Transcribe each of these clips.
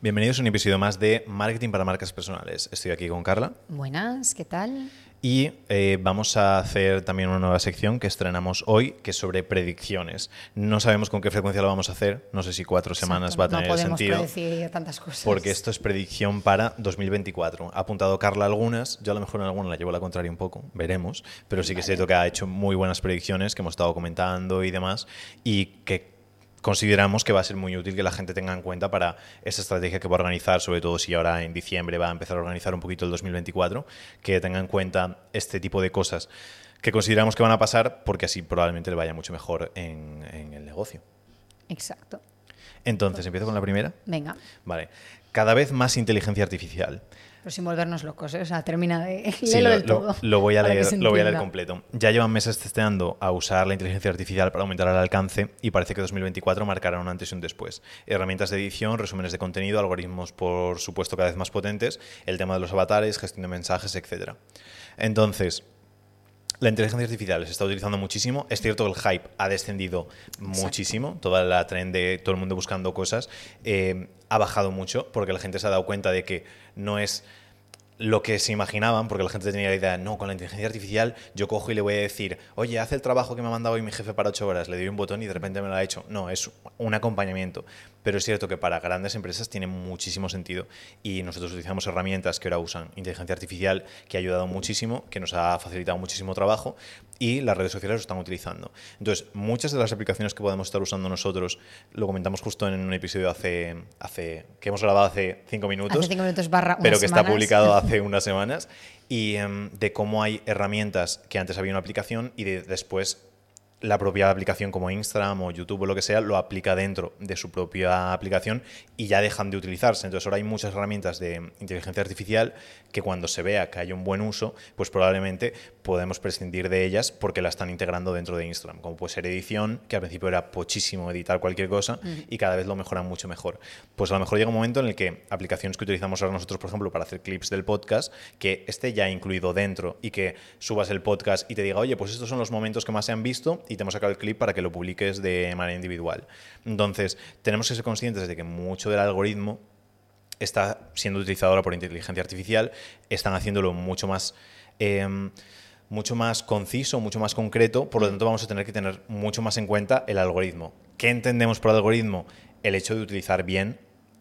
Bienvenidos a un episodio más de Marketing para Marcas Personales. Estoy aquí con Carla. Buenas, ¿qué tal? Y eh, vamos a hacer también una nueva sección que estrenamos hoy, que es sobre predicciones. No sabemos con qué frecuencia lo vamos a hacer, no sé si cuatro semanas va a tener no podemos sentido. predecir tantas cosas. Porque esto es predicción para 2024. Ha apuntado Carla algunas, yo a lo mejor en alguna la llevo a la contraria un poco, veremos, pero sí que es cierto que ha hecho muy buenas predicciones que hemos estado comentando y demás, y que consideramos que va a ser muy útil que la gente tenga en cuenta para esa estrategia que va a organizar, sobre todo si ahora en diciembre va a empezar a organizar un poquito el 2024, que tenga en cuenta este tipo de cosas que consideramos que van a pasar porque así probablemente le vaya mucho mejor en, en el negocio. Exacto. Entonces, ¿empiezo con la primera? Venga. Vale. Cada vez más inteligencia artificial. Pero sin volvernos locos, ¿eh? o sea, termina de Sí, léelo lo, del todo. lo voy a leer, lo voy a leer completo. Ya llevan meses testeando a usar la inteligencia artificial para aumentar el alcance y parece que 2024 marcará un antes y un después. Herramientas de edición, resúmenes de contenido, algoritmos por supuesto cada vez más potentes, el tema de los avatares, gestión de mensajes, etc. Entonces, la inteligencia artificial se está utilizando muchísimo. Es cierto que el hype ha descendido muchísimo. Toda la trend de todo el mundo buscando cosas eh, ha bajado mucho porque la gente se ha dado cuenta de que no es lo que se imaginaban, porque la gente tenía la idea, no, con la inteligencia artificial yo cojo y le voy a decir, oye, haz el trabajo que me ha mandado hoy mi jefe para ocho horas, le doy un botón y de repente me lo ha hecho. No, es un acompañamiento. Pero es cierto que para grandes empresas tiene muchísimo sentido y nosotros utilizamos herramientas que ahora usan inteligencia artificial que ha ayudado muchísimo, que nos ha facilitado muchísimo trabajo y las redes sociales lo están utilizando. Entonces, muchas de las aplicaciones que podemos estar usando nosotros, lo comentamos justo en un episodio hace, hace que hemos grabado hace cinco minutos, Hace cinco minutos barra unas pero que está publicado hace unas semanas, y em, de cómo hay herramientas que antes había una aplicación y de- después la propia aplicación como Instagram o YouTube o lo que sea lo aplica dentro de su propia aplicación y ya dejan de utilizarse. Entonces ahora hay muchas herramientas de inteligencia artificial que cuando se vea que hay un buen uso, pues probablemente podemos prescindir de ellas porque la están integrando dentro de Instagram, como puede ser edición, que al principio era pochísimo editar cualquier cosa y cada vez lo mejoran mucho mejor. Pues a lo mejor llega un momento en el que aplicaciones que utilizamos ahora nosotros, por ejemplo, para hacer clips del podcast, que esté ya incluido dentro y que subas el podcast y te diga, oye, pues estos son los momentos que más se han visto y te hemos sacado el clip para que lo publiques de manera individual. Entonces, tenemos que ser conscientes de que mucho del algoritmo está siendo utilizado ahora por inteligencia artificial, están haciéndolo mucho más... em, mucho más conciso, mucho más concreto, por lo tanto vamos a tener que tener mucho más en cuenta el algoritmo. ¿Qué entendemos por algoritmo? El hecho de utilizar bien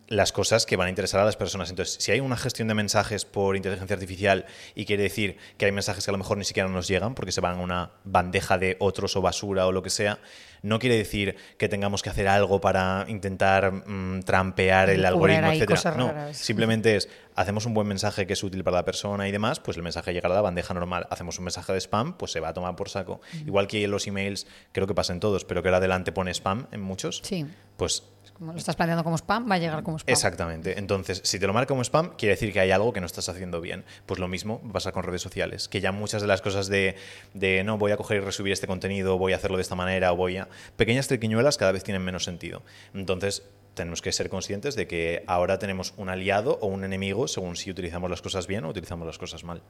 las cosas que van a interesar a las personas. Entonces, si hay una gestión de mensajes por inteligencia artificial y quiere decir que hay mensajes que a lo mejor ni siquiera nos llegan porque se van a una bandeja de otros o basura o lo que sea, no quiere decir que tengamos que hacer algo para intentar mm, trampear el algoritmo, etc. No, raras. simplemente es, hacemos un buen mensaje que es útil para la persona y demás, pues el mensaje llegará a la bandeja normal. Hacemos un mensaje de spam, pues se va a tomar por saco. Igual que en los emails, creo que pasa en todos, pero que ahora adelante pone spam en muchos, Sí. pues Como lo estás planteando como spam, va a llegar como spam. Exactamente. Entonces, si te lo marca como spam, quiere decir que hay algo que no estás haciendo bien. Pues lo mismo pasa con redes sociales, que ya muchas de las cosas de, de no, voy a coger y resubir este contenido, voy a hacerlo de esta manera, o voy a... Pequeñas triquiñuelas cada vez tienen menos sentido. Entonces, tenemos que ser conscientes de que ahora tenemos un aliado o un enemigo según si utilizamos las cosas bien o utilizamos las cosas mal.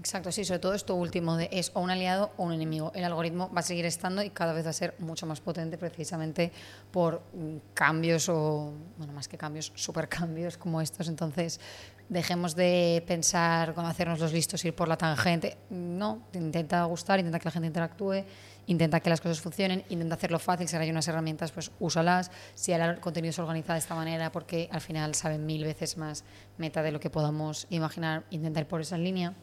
Exacto, sí, sobre todo esto último de es o un aliado o un enemigo. El algoritmo va a seguir estando y cada vez va a ser mucho más potente precisamente por mm, cambios o, bueno, más que cambios, supercambios como estos. Entonces, dejemos de pensar con hacernos los listos, ir por la tangente. No, intenta gustar, intenta que la gente interactúe, intenta que las cosas funcionen, intenta hacerlo fácil. Si hay unas herramientas, pues úsalas. Si el contenido se organiza de esta manera, porque al final saben mil veces más meta de lo que podamos imaginar, intenta ir por esa línea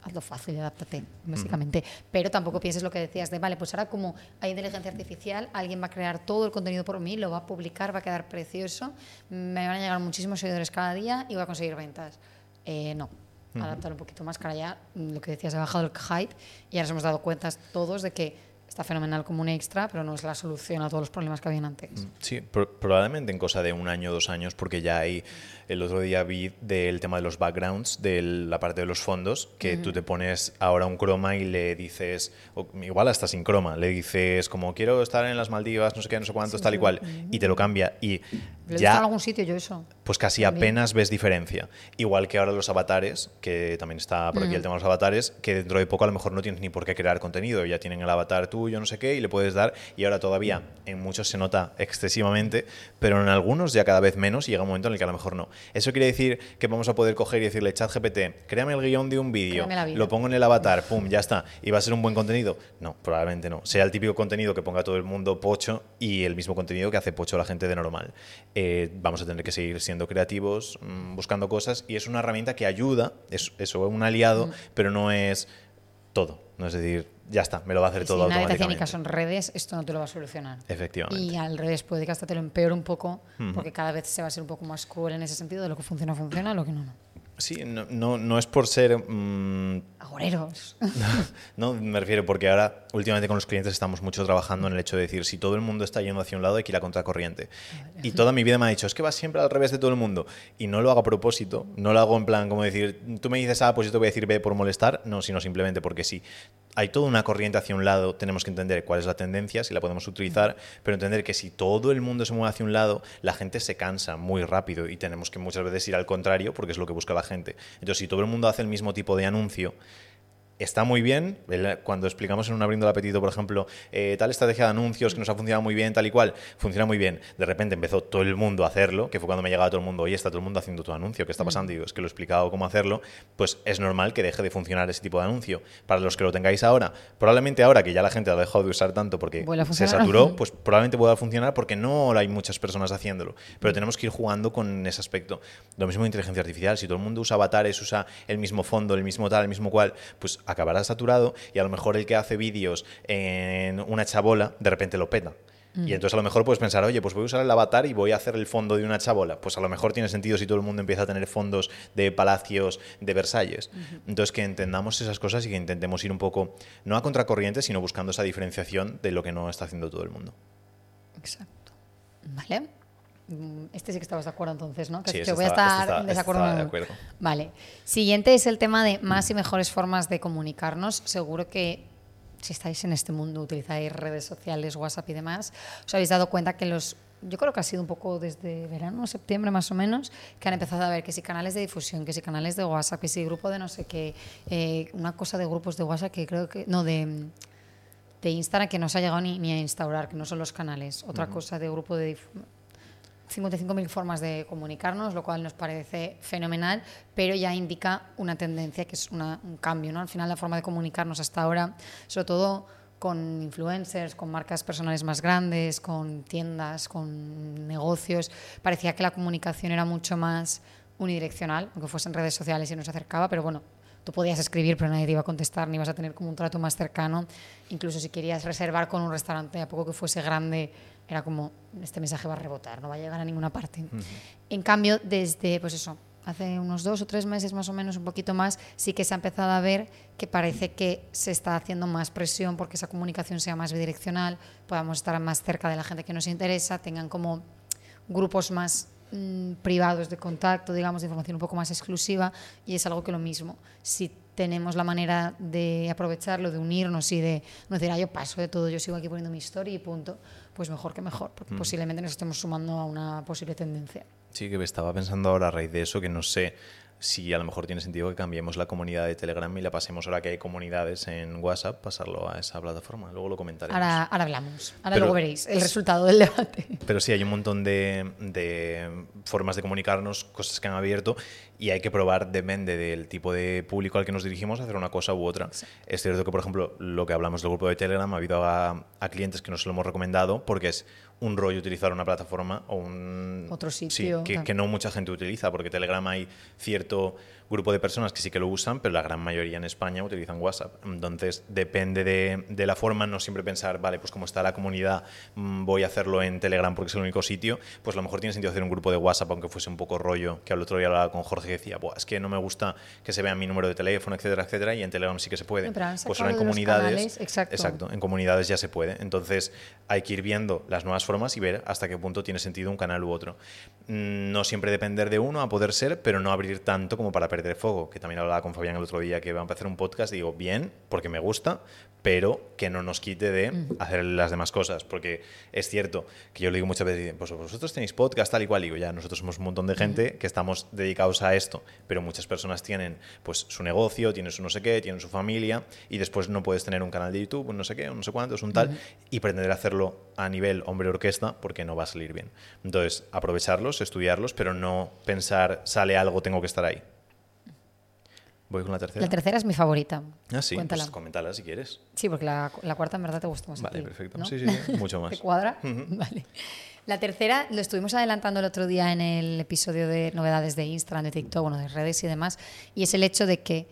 hazlo fácil y adáptate, básicamente. Pero tampoco pienses lo que decías de, vale, pues ahora como hay inteligencia artificial, alguien va a crear todo el contenido por mí, lo va a publicar, va a quedar precioso, me van a llegar muchísimos seguidores cada día y voy a conseguir ventas. Eh, no. Adaptar un poquito más, cara ya, mm, lo que decías, ha bajado el hype y ahora nos hemos dado cuenta todos de que está fenomenal como un extra, pero no es la solución a todos los problemas que habían antes. Sí, pro- probablemente en cosa de un año o dos años, porque ya hay, el otro día vi del tema de los backgrounds, de la parte de los fondos, que tú te pones ahora un croma y le dices, o igual hasta sin croma, le dices como quiero estar en las Maldivas, no sé qué, no sé cuántos, tal y cual, y te lo cambia. Y Lo ya- visto en algún sitio yo eso. Pues casi apenas ves diferencia. Igual que ahora los avatares, que también está por aquí el tema de los avatares, que dentro de poco a lo mejor no tienes ni por qué crear contenido, ya tienen el avatar tuyo, no sé qué, y le puedes dar, y ahora todavía en muchos se nota excesivamente, pero en algunos ya cada vez menos y llega un momento en el que a lo mejor no. Eso quiere decir que vamos a poder coger y decirle, chat GPT, créame el guion de un vídeo, lo pongo en el avatar, pum, ya está, y va a ser un buen contenido. No, probablemente no. Sea el típico contenido que ponga todo el mundo pocho y el mismo contenido que hace pocho la gente de normal. Eh, vamos a tener que seguir siendo creativos, mm, buscando cosas, y es una herramienta que ayuda, es eso, un aliado, pero no es todo. No es decir, ya está, me lo va a hacer Y todo si automáticamente. caso en redes, esto no te lo va a solucionar. Efectivamente. Y al revés, puede que hasta te lo empeore un poco, porque cada vez se va a ser un poco más cruel en ese sentido, de lo que funciona, funciona, lo que no, no. Sí, no, no, no es por ser mm, Agoreros. No, me refiero porque ahora últimamente con los clientes estamos mucho trabajando en el hecho de decir, si todo el mundo está yendo hacia un lado hay que ir a contracorriente. Y toda mi vida me ha dicho, es que vas siempre al revés de todo el mundo. Y no lo hago a propósito, no lo hago en plan como decir, tú me dices A, pues yo te voy a decir B por molestar, no, sino simplemente porque sí. Hay toda una corriente hacia un lado, tenemos que entender cuál es la tendencia, si la podemos utilizar, pero entender que si todo el mundo se mueve hacia un lado, la gente se cansa muy rápido y tenemos que muchas veces ir al contrario porque es lo que busca la gente. Entonces, si todo el mundo hace el mismo tipo de anuncio, está muy bien. Cuando explicamos en un abriendo el apetito, por ejemplo, eh, tal estrategia de anuncios que nos ha funcionado muy bien, tal y cual, funciona muy bien. De repente empezó todo el mundo a hacerlo, que fue cuando me llegaba todo el mundo, oye, está todo el mundo haciendo tu anuncio, ¿qué está pasando? Y digo, es que lo he explicado cómo hacerlo, pues es normal que deje de funcionar ese tipo de anuncio. Para los que lo tengáis ahora, probablemente ahora que ya la gente lo ha dejado de usar tanto porque se saturó, pues probablemente pueda funcionar porque no hay muchas personas haciéndolo. Pero tenemos que ir jugando con ese aspecto. Lo mismo de inteligencia artificial. Si todo el mundo usa avatares, usa el mismo fondo, el mismo tal, el mismo cual, pues acabará saturado y a lo mejor el que hace vídeos en una chabola, de repente lo peta. Y entonces a lo mejor puedes pensar, oye, pues voy a usar el avatar y voy a hacer el fondo de una chabola. Pues a lo mejor tiene sentido si todo el mundo empieza a tener fondos de palacios de Versalles. Entonces que entendamos esas cosas y que intentemos ir un poco, no a contracorriente, sino buscando esa diferenciación de lo que no está haciendo todo el mundo. Exacto. Vale. Mm, Este sí que estabas de acuerdo entonces, ¿no? Que, Sí, voy a estar este en desacuerdo. de acuerdo. Vale. Siguiente es el tema de más y mejores formas de comunicarnos. Seguro que si estáis en este mundo, utilizáis redes sociales, WhatsApp y demás, os habéis dado cuenta que los yo creo que ha sido un poco desde verano, septiembre más o menos, que han empezado a ver que si canales de difusión, que si canales de WhatsApp, que si grupo de no sé qué, eh, una cosa de grupos de WhatsApp que creo que, no, de, de Instagram que no se ha llegado ni, ni a instaurar, que no son los canales, otra cosa de grupo de dif- 55.000 formas de comunicarnos, lo cual nos parece fenomenal, pero ya indica una tendencia que es una- un cambio. ¿no? Al final, la forma de comunicarnos hasta ahora, sobre todo con influencers, con marcas personales más grandes, con tiendas, con negocios, parecía que la comunicación era mucho más unidireccional, aunque fuesen redes sociales y nos acercaba, pero bueno, tú podías escribir, pero nadie te iba a contestar, ni ibas a tener como un trato más cercano. Incluso si querías reservar con un restaurante, a poco que fuese grande, era como, este mensaje va a rebotar, no va a llegar a ninguna parte. En cambio, desde, pues eso, hace unos dos o tres meses más o menos, un poquito más, sí que se ha empezado a ver que parece que se está haciendo más presión porque esa comunicación sea más bidireccional, podamos estar más cerca de la gente que nos interesa, tengan como grupos más mm, privados de contacto, digamos, de información un poco más exclusiva, y es algo que lo mismo. Si tenemos la manera de aprovecharlo, de unirnos y de no decir, ah, yo paso de todo, yo sigo aquí poniendo mi historia y punto, pues mejor que mejor, porque posiblemente nos estemos sumando a una posible tendencia. Sí, que estaba pensando ahora a raíz de eso que no sé si a lo mejor tiene sentido que cambiemos la comunidad de Telegram y la pasemos ahora que hay comunidades en WhatsApp, pasarlo a esa plataforma. Luego lo comentaremos. Ahora, ahora hablamos, ahora Pero- luego veréis el resultado del debate. Pero sí, hay un montón de, de formas de comunicarnos, cosas que han abierto y hay que probar, depende del tipo de público al que nos dirigimos, hacer una cosa u otra. Es cierto que, por ejemplo, lo que hablamos del grupo de Telegram, ha habido a, a clientes que nos lo hemos recomendado porque es un rollo utilizar una plataforma o un... Otro sí, sitio, que, claro. que no mucha gente utiliza, porque Telegram hay cierto grupo de personas que sí que lo usan, pero la gran mayoría en España utilizan WhatsApp. Entonces, depende de, de la forma, no siempre pensar, vale, pues como está la comunidad, mm, voy a hacerlo en Telegram porque es el único sitio, pues a lo mejor tiene sentido hacer un grupo de WhatsApp, aunque fuese un poco rollo, que al otro día hablaba con Jorge y decía, Buah, es que no me gusta que se vea mi número de teléfono, etcétera, etcétera, y en Telegram sí que se puede. Pero Pues ahora en comunidades, canales, exacto. exacto, en comunidades ya se puede. Entonces hay que ir viendo las nuevas formas y ver hasta qué punto tiene sentido un canal u otro. mm, no siempre depender de uno a poder ser, pero no abrir tanto como para perder foco. Que también hablaba con Fabián el otro día que va a empezar un podcast. Digo, bien, porque me gusta, pero que no nos quite de hacer las demás cosas. Porque es cierto que yo le digo muchas veces, pues vosotros tenéis podcast tal y cual. Digo, ya, nosotros somos un montón de gente que estamos dedicados a esto, pero muchas personas tienen pues su negocio, tienen su no sé qué, tienen su familia y después no puedes tener un canal de YouTube, un no sé qué, un no sé cuántos, un tal, y pretender hacerlo a nivel hombre-orquesta porque no va a salir bien. Entonces, aprovecharlos, estudiarlos, pero no pensar, sale algo, tengo que estar ahí. Voy con la tercera. La tercera es mi favorita. Ah, sí, Cuéntala. pues coméntala si quieres. Sí, porque la, la cuarta en verdad te gusta más. a Vale, ti, perfecto. ¿no? Sí, sí, sí, mucho más. ¿Te cuadra? Vale. La tercera lo estuvimos adelantando el otro día en el episodio de novedades de Instagram, de TikTok, bueno, de redes y demás, y es el hecho de que...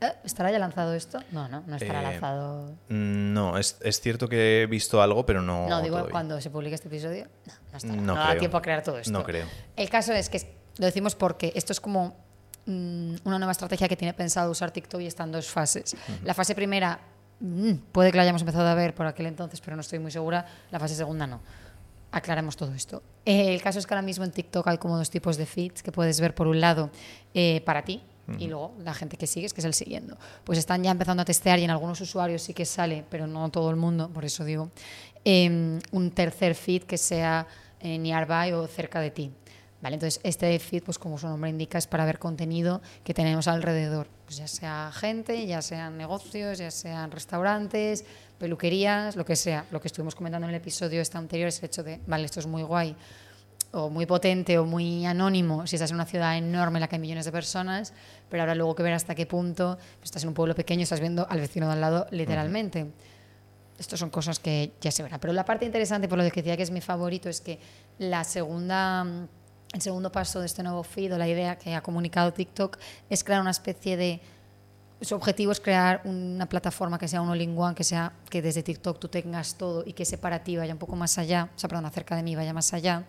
¿Eh? ¿Estará ya lanzado esto? No, no, no estará Eh, lanzado. No, es, es cierto que he visto algo, pero no. No, digo, todavía. cuando se publique este episodio, no, no estará. No No, da tiempo a crear todo esto. No creo. El caso es que lo decimos porque esto es como mm, una nueva estrategia que tiene pensado usar TikTok y está en dos fases. La fase primera mm, puede que la hayamos empezado a ver por aquel entonces, pero no estoy muy segura. La fase segunda no. Aclaremos todo esto. Eh, el caso es que ahora mismo en TikTok hay como dos tipos de feeds que puedes ver por un lado eh, para ti y luego la gente que sigues, que es el siguiendo. Pues están ya empezando a testear y en algunos usuarios sí que sale, pero no todo el mundo, por eso digo, eh, un tercer feed que sea eh, nearby o cerca de ti. ¿Vale? Entonces, este feed, pues como su nombre indica, es para ver contenido que tenemos alrededor. Pues ya sea gente, ya sean negocios, ya sean restaurantes, peluquerías, lo que sea. Lo que estuvimos comentando en el episodio este anterior es el hecho de, vale, esto es muy guay, o muy potente o muy anónimo si estás en una ciudad enorme en la que hay millones de personas, pero ahora luego que ver hasta qué punto pues, estás en un pueblo pequeño, estás viendo al vecino de al lado literalmente. Estas son cosas que ya se verán. Pero la parte interesante, por lo que decía que es mi favorito, es que la segunda, el segundo paso de este nuevo feed o la idea que ha comunicado TikTok es crear una especie de su objetivo es crear una plataforma que sea un all-in-one, que sea que desde TikTok tú tengas todo y que ese para ti vaya un poco más allá, o sea, perdón, acerca de mí vaya más allá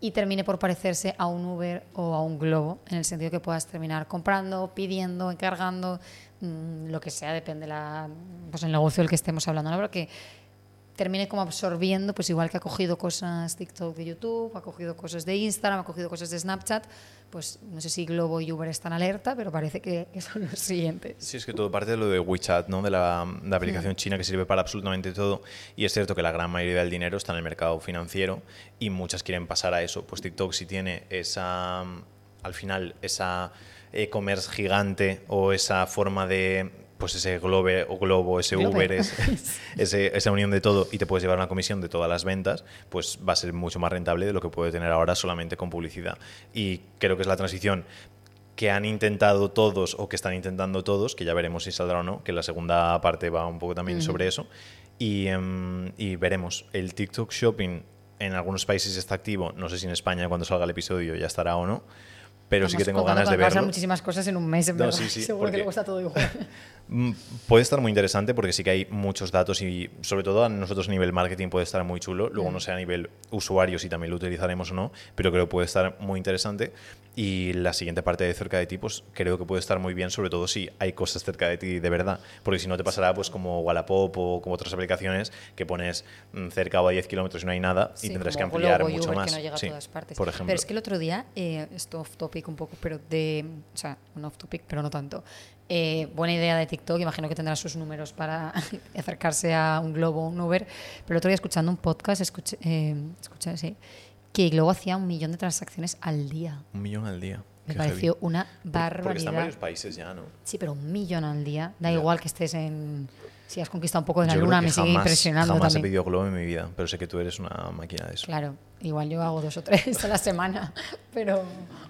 y termine por parecerse a un Uber o a un Globo, en el sentido que puedas terminar comprando, pidiendo, encargando, mm, lo que sea, depende la, pues el negocio del que estemos hablando, ¿no? Pero que termine como absorbiendo, pues igual que ha cogido cosas TikTok de YouTube, ha cogido cosas de Instagram, ha cogido cosas de Snapchat, pues no sé si Globo y Uber están alerta, pero parece que, son los siguientes. Sí, es que todo parte de lo de WeChat, ¿no? De la, aplicación china que sirve para absolutamente todo. Y es cierto que la gran mayoría del dinero está en el mercado financiero y muchas quieren pasar a eso. Pues TikTok si tiene esa, al final, esa e-commerce gigante o esa forma de pues ese globe o globo, ese Globe. Uber, es- ese- esa unión de todo y te puedes llevar una comisión de todas las ventas, pues va a ser mucho más rentable de lo que puede tener ahora solamente con publicidad. Y creo que es la transición que han intentado todos o que están intentando todos, que ya veremos si saldrá o no, que la segunda parte va un poco también sobre eso. Y, em, y veremos. El TikTok Shopping en algunos países está activo, no sé si en España cuando salga el episodio ya estará o no, pero sí que tengo ganas de verlo. muchísimas cosas en un mes, en No, verdad. sí, sí, Seguro porque- que luego está todo igual. Mm, Puede estar muy interesante porque sí que hay muchos datos y sobre todo a nosotros a nivel marketing puede estar muy chulo. Luego no sé a nivel usuario si también lo utilizaremos o no, pero creo que puede estar muy interesante. Y la siguiente parte de cerca de ti, pues creo que puede estar muy bien, sobre todo si hay cosas cerca de ti de verdad. Porque si no te pasará pues como Wallapop o como otras aplicaciones que pones mm, cerca o a 10 kilómetros y no hay nada y Sí, tendrás que ampliar y mucho Uber, más. que no llega a todas partes. Por ejemplo. Pero es que el otro día, eh, esto off topic un poco, pero de. O sea, un off topic, pero no tanto. Eh, buena idea de TikTok, imagino que tendrá sus números para acercarse a un Globo un Uber. Pero el otro día, escuchando un podcast, escuché, eh, escuché sí, que Globo hacía un millón de transacciones al día. Un millón al día. Me Qué pareció heavy. una Porque- Porque está en barbaridad. varios países ya, ¿no? Sí, pero un millón al día. Da Ya. igual que estés en. Si has conquistado un poco de la Yo luna, me sigue jamás- impresionando Jamás he también. pedido globo en mi vida, pero sé que tú eres una máquina de eso. Claro, igual yo hago dos o tres a la semana, pero.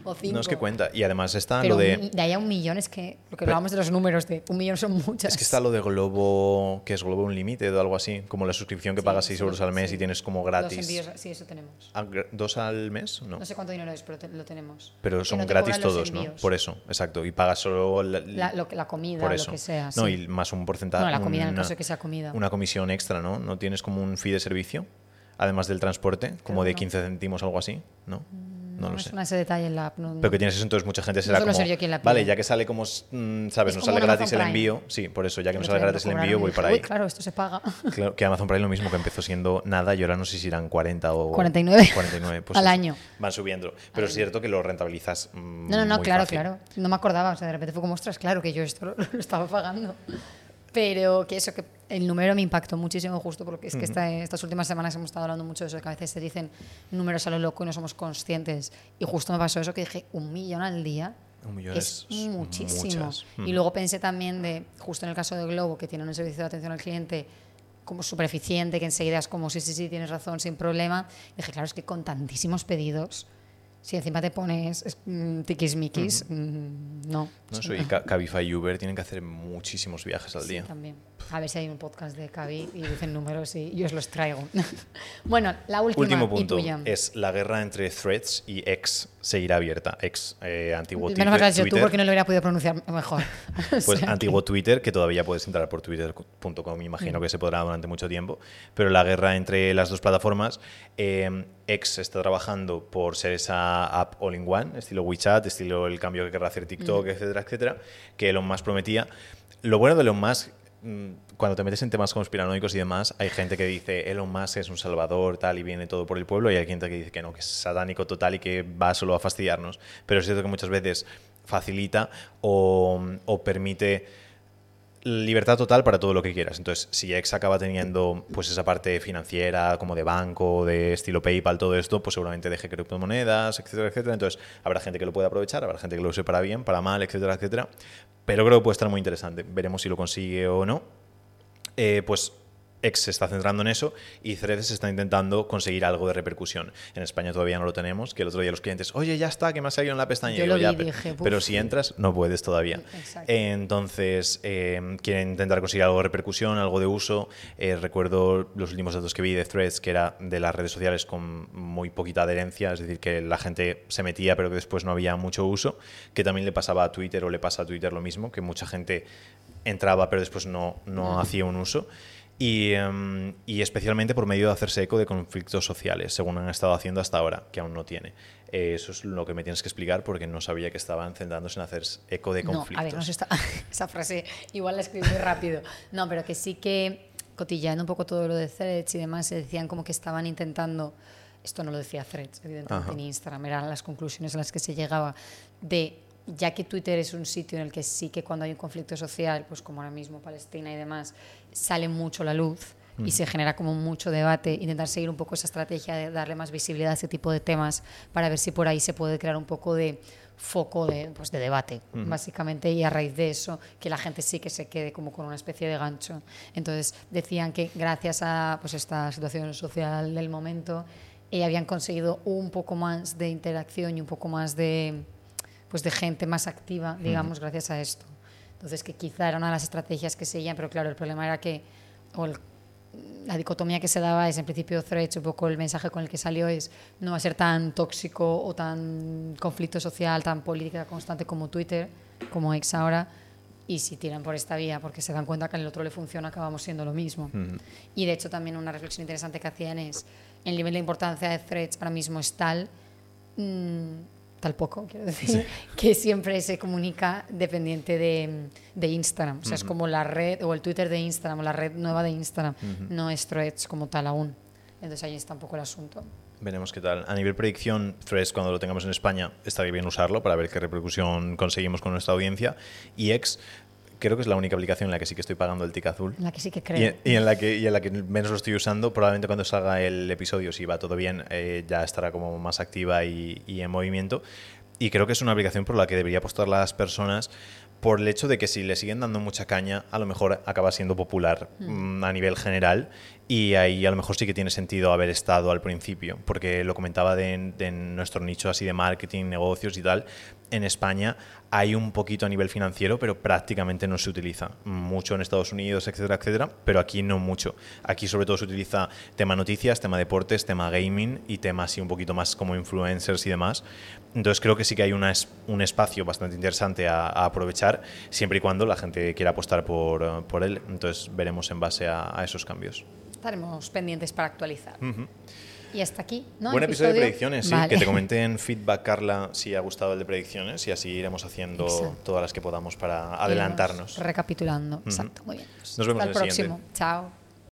O cinco. No es que cuenta. Y además está Pero lo de. un de ahí a un millón es que. Lo que hablábamos de los números, de un millón son muchas. Es que está lo de Globo, que es Globo Unlimited o algo así, como la suscripción que Sí, pagas 6 sí, euros al mes sí. y tienes como gratis. envíos, sí, eso tenemos. Ah, ¿Dos al mes? No. No sé cuánto dinero es, pero te- lo tenemos. Pero son no te gratis todos, ¿no? Por eso, exacto. Y pagas solo la, La, lo que- la comida, por lo eso. que sea. No, y más un porcentaje. Bueno, la comida en el caso de que sea comida. Una comisión extra, ¿no? ¿No tienes como un fee de servicio? Además del transporte, como de no. 15 céntimos, algo así, ¿no? No, No, lo es sé. ese detalle en la app. no- Pero que tienes eso, entonces mucha gente será como, yo quien la vale, ya que sale como, mm, ¿sabes? Es No como sale gratis el Prime. envío. Sí, por eso, ya que no Pero sale gratis el envío, voy para ahí. Uy, claro, esto se paga. Claro, que Amazon Prime lo mismo que empezó siendo nada y ahora no sé si eran 40 o 49. 49 pues Al año. Van subiendo. Pero es cierto que lo rentabilizas. mm, No, no, no, muy claro, fácil. claro. No me acordaba, o sea, de repente fue como, ostras, claro que yo esto lo, lo estaba pagando. Pero que eso, que el número me impactó muchísimo justo porque es que esta- estas últimas semanas hemos estado hablando mucho de eso, que a veces se dicen números a lo loco y no somos conscientes. Y justo me pasó eso que dije, un millón al día. Un millón es es muchísimo. muchas. Y luego pensé también de, justo en el caso de Globo, que tiene un servicio de atención al cliente como súper eficiente, que enseguida es como, sí, sí, sí, tienes razón, sin problema. dije, claro, es que con tantísimos pedidos, si encima te pones es, mm, tiquismiquis, mm, no. No, O sea, eso, y Ca- Cabify y Uber tienen que hacer muchísimos viajes al Sí, día. también. A ver si hay un podcast de Cavi y dicen números y yo os los traigo. bueno, la última Último y punto tuya. es la guerra entre Threads y X seguirá abierta. X, eh, antiguo Menos mal que lo Twitter, has dicho tú porque no lo hubiera podido pronunciar mejor. O Pues sea, antiguo Twitter, que todavía puedes entrar por twitter.com, Mm. imagino que se podrá durante mucho tiempo, pero la guerra entre las dos plataformas, eh, X está trabajando por ser esa app all-in-one, estilo WeChat, estilo el cambio que querrá hacer TikTok, Mm. etcétera, etcétera, que Elon Musk prometía. Lo bueno de Elon Musk, mm, cuando te metes en temas conspiranoicos y demás, hay gente que dice Elon Musk es un salvador, tal, y viene todo por el pueblo, y hay gente que dice que no, que es satánico total y que va solo a fastidiarnos. Pero es cierto que muchas veces facilita o, o permite libertad total para todo lo que quieras. Entonces, si X acaba teniendo pues esa parte financiera, como de banco, de estilo PayPal, todo esto, pues seguramente deje criptomonedas, etcétera, etcétera. Entonces, habrá gente que lo pueda aprovechar, habrá gente que lo use para bien, para mal, etcétera, etcétera. Pero creo que puede estar muy interesante. Veremos si lo consigue o no. Eh, pues X se está centrando en eso y Threads está intentando conseguir algo de repercusión. En España todavía no lo tenemos, que el otro día los clientes, oye, ya está, que me ha salido en la pestaña. Yo Y digo, lo "Ya, vi y pe- dije, pero si entras, no puedes todavía. Entonces, eh, quieren intentar conseguir algo de repercusión, algo de uso. Eh, recuerdo los últimos datos que vi de Threads, que era de las redes sociales con muy poquita adherencia, es decir, que la gente se metía, pero que después no había mucho uso, que también le pasaba a Twitter o le pasa a Twitter lo mismo, que mucha gente entraba, pero después no, no hacía un uso. Y, em, y especialmente por medio de hacerse eco de conflictos sociales, según han estado haciendo hasta ahora, que aún no tiene. Eh, eso es lo que me tienes que explicar porque no sabía que estaban centrándose en hacer eco de No, conflictos. a ver, no está, esa frase igual la escribí muy rápido. No, pero que sí que cotillando un poco todo lo de Threads y demás, se decían como que estaban intentando, esto no lo decía Threads, evidentemente Ajá. en Instagram, eran las conclusiones a las que se llegaba, de ya que Twitter es un sitio en el que sí que cuando hay un conflicto social, pues como ahora mismo Palestina y demás, sale mucho la luz y se genera como mucho debate, intentar seguir un poco esa estrategia de darle más visibilidad a este tipo de temas para ver si por ahí se puede crear un poco de foco de, pues, de debate, básicamente, y a raíz de eso, que la gente sí que se quede como con una especie de gancho. Entonces, decían que gracias a pues, esta situación social del momento, eh, habían conseguido un poco más de interacción y un poco más de, pues, de gente más activa, digamos, gracias a esto. Entonces, que quizá era una de las estrategias que seguían, pero claro, el problema era que, o el la dicotomía que se daba es en principio Threads, un poco el mensaje con el que salió es no va a ser tan tóxico o tan conflicto social, tan política constante como Twitter, como X ahora, y si tiran por esta vía porque se dan cuenta que en el otro le funciona, acabamos siendo lo mismo. Y de hecho también una reflexión interesante que hacían es el nivel de importancia de Threads ahora mismo es tal, mm, tal poco, quiero decir, que siempre se comunica dependiente de, de Instagram. O sea, es como la red, o el Twitter de Instagram, o la red nueva de Instagram, no es Threads como tal aún. Entonces ahí está un poco el asunto. Veremos qué tal. A nivel predicción, Threads, cuando lo tengamos en España, estaría bien usarlo para ver qué repercusión conseguimos con nuestra audiencia. Y X, creo que es la única aplicación en la que sí que estoy pagando el tic azul. En la que sí que Y, creo. y en la que, y en la que menos lo estoy usando, probablemente cuando salga el episodio, si va todo bien, eh, ya estará como más activa y, y en movimiento. Y creo que es una aplicación por la que debería apostar las personas por el hecho de que si le siguen dando mucha caña, a lo mejor acaba siendo popular mm, a nivel general y ahí a lo mejor sí que tiene sentido haber estado al principio, porque lo comentaba de, de nuestro nicho así de marketing, negocios y tal, en España hay un poquito a nivel financiero, pero prácticamente no se utiliza. Mucho en Estados Unidos, etcétera, etcétera, pero aquí no mucho. Aquí sobre todo se utiliza tema noticias, tema deportes, tema gaming y tema así un poquito más como influencers y demás. Entonces creo que sí que hay una un espacio bastante interesante a, a aprovechar, siempre y cuando la gente quiera apostar por, por él. Entonces veremos en base a, a esos cambios. estaremos pendientes para actualizar. Y hasta aquí, ¿no? Buen episodio de predicciones, sí. Que te comenté en feedback, Carla, si ha gustado el de predicciones y así iremos haciendo Exacto. todas las que podamos para Iremos adelantarnos. Recapitulando. Exacto, muy bien. Nos vemos Hasta en el el próximo. siguiente. Chao.